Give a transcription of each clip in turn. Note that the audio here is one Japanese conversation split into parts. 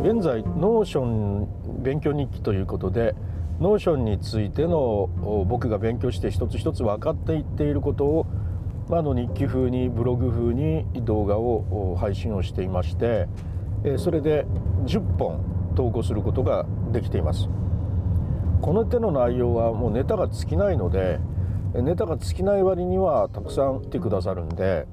現在 Notion 勉強日記ということで Notion についての僕が勉強して一つ一つ分かっていっていることを、まあ、の日記風にブログ風に動画を配信をしていましてそれで10本投稿することができています。この手の内容はもうネタが尽きないのでネタが尽きない割にはたくさん来てくださるんで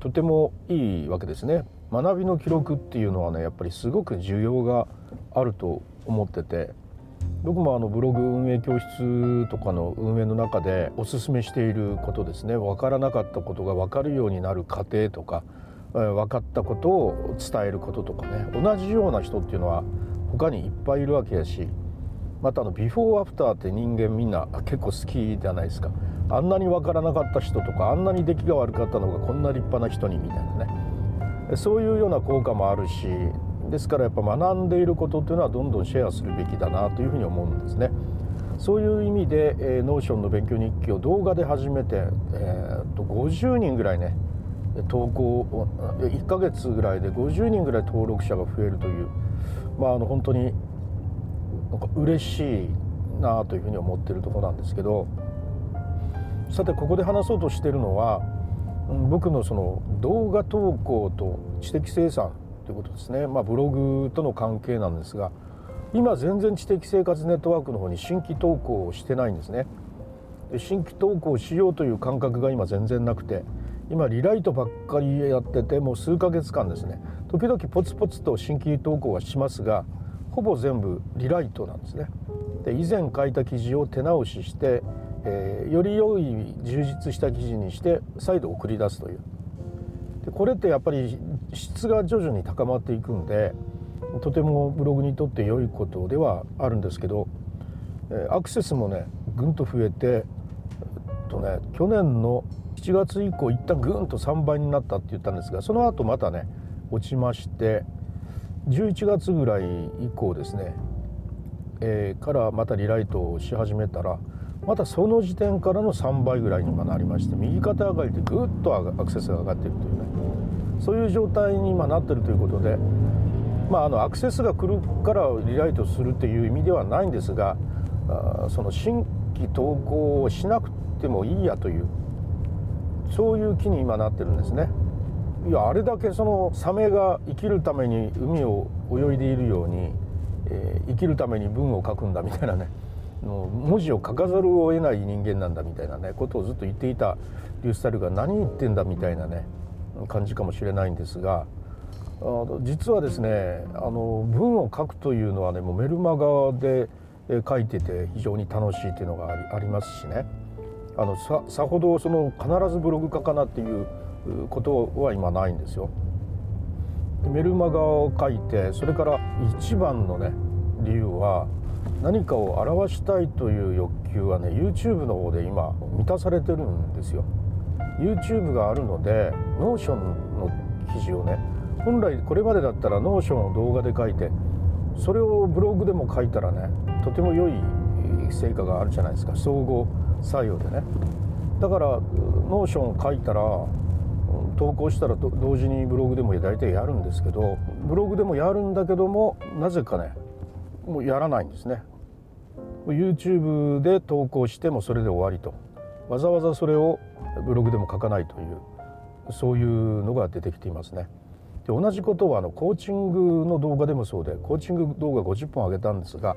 とてもいいわけですね。学びの記録っていうのはねやっぱりすごく需要があると思ってて。僕もあのブログ運営教室とかの運営の中でおすすめしていることですね。分からなかったことが分かるようになる過程とか分かったことを伝えることとかね。同じような人っていうのは他にいっぱいいるわけやしまたあのビフォーアフターって人間みんな結構好きじゃないですか。あんなに分からなかった人とかあんなに出来が悪かったのがこんな立派な人にみたいなね。そういうような効果もあるしですからやっぱ学んでいることっていうのはどんどんシェアするべきだなというふうに思うんですね。そういう意味で、えー、 Notion の勉強日記を動画で始めて、えー、と50人ぐらいね投稿を1ヶ月ぐらいで50人ぐらい登録者が増えるという。まああの本当になんか嬉しいなというふうに思ってるところなんですけどさてここで話そうとしてるのは僕のその動画投稿と知的生産ということですね、まあ、ブログとの関係なんですが今全然知的生活ネットワークの方に新規投稿をしてないんですね。で新規投稿しようという感覚が今全然なくて今リライトばっかりやっててもう数ヶ月間ですね。時々ポツポツと新規投稿はしますがほぼ全部リライトなんですね。で以前書いた記事を手直しして、えー、より良い充実した記事にして再度送り出すという。でこれってやっぱり質が徐々に高まっていくんでとてもブログにとって良いことではあるんですけどアクセスもねぐんと増えて、えっとね、去年の7月以降一旦ぐんと3倍になったって言ったんですがその後またね落ちまして11月ぐらい以降ですね、えー、からまたリライトをし始めたらまたその時点からの3倍ぐらいになりまして右肩上がりでぐっとアクセスが上がっているというねそういう状態に今なってるということで、まあ、あのアクセスが来るからリライトするっていう意味ではないんですがあその新規投稿をしなくてもいいやというそういう気に今なってるんですね。いやあれだけそのサメが生きるために海を泳いでいるように、えー、生きるために文を書くんだみたいなね文字を書かざるを得ない人間なんだみたいなねことをずっと言っていたリュースタイルが何言ってんだみたいなね感じかもしれないんですがあの実はですねあの文を書くというのはねもうメルマガで書いてて非常に楽しいっていうのがありますしね。あのささほどその必ずブログ書かなっていうことは今ないんですよ。メルマガを書いてそれから一番のね理由は何かを表したいという欲求はね YouTube の方で今満たされてるんですよ YouTube があるので Notion の記事をね本来これまでだったら Notion を動画で書いてそれをブログでも書いたらねとても良い成果があるじゃないですか。総合作用でね。だから Notion を書いたら投稿したら同時にブログでも大体やるんですけどブログでもやるんだけどもなぜかねもうやらないんですね。YouTube で投稿してもそれで終わりと。わざわざそれをブログでも書かないというそういうのが出てきていますね。で同じことはあのコーチングの動画でもそうでコーチング動画50本上げたんですが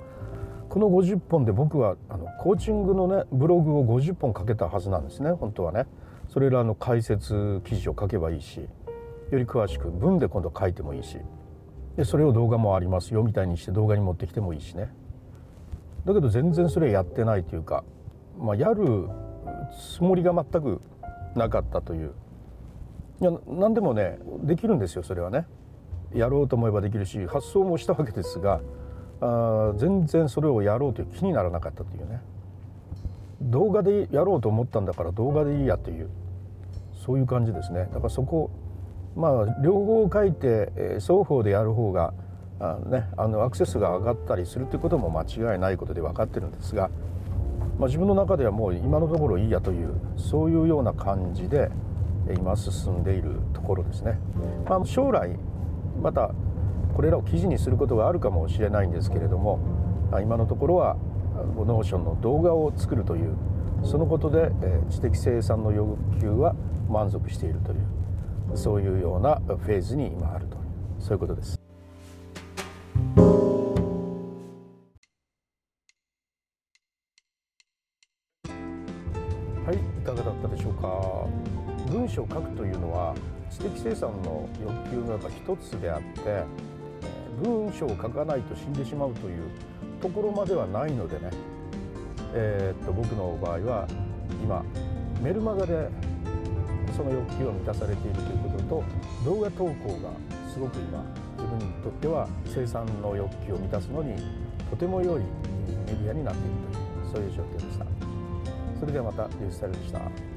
この50本で僕はあのコーチングのねブログを50本書けたはずなんですね本当はね。それらの解説記事を書けばいいしより詳しく文で今度書いてもいいしでそれを動画もありますよみたいにして動画に持ってきてもいいしね。だけど全然それやってないというか、まあ、やるつもりが全くなかったという。いや何でもねできるんですよそれはね。やろうと思えばできるし発想もしたわけですがあ全然それをやろうという気にならなかったというね動画でやろうと思ったんだから動画でいいやというそういう感じですねだからそこまあ両方書いて、え双方でやる方があね、あのアクセスが上がったりするということも間違いないことで分かってるんですが、まあ、自分の中ではもう今のところいいやというそういうような感じで今進んでいるところですね。まあ、将来またこれらを記事にすることがあるかもしれないんですけれども今のところは Notion の動画を作るというそのことで知的生産の欲求は満足しているというそういうようなフェーズに今あるとそういうことです。はい、いかがだったでしょうか。文章を書くというのは知的生産の欲求のやっぱ一つであって、文章を書かないと死んでしまうというところまではないのでね、えー、っと僕の場合は今メルマガでその欲求を満たされているということと動画投稿がすごく今自分にとっては生産の欲求を満たすのにとても良いメディアになっているというそういう状況でした。それではまたリュースタイルでした。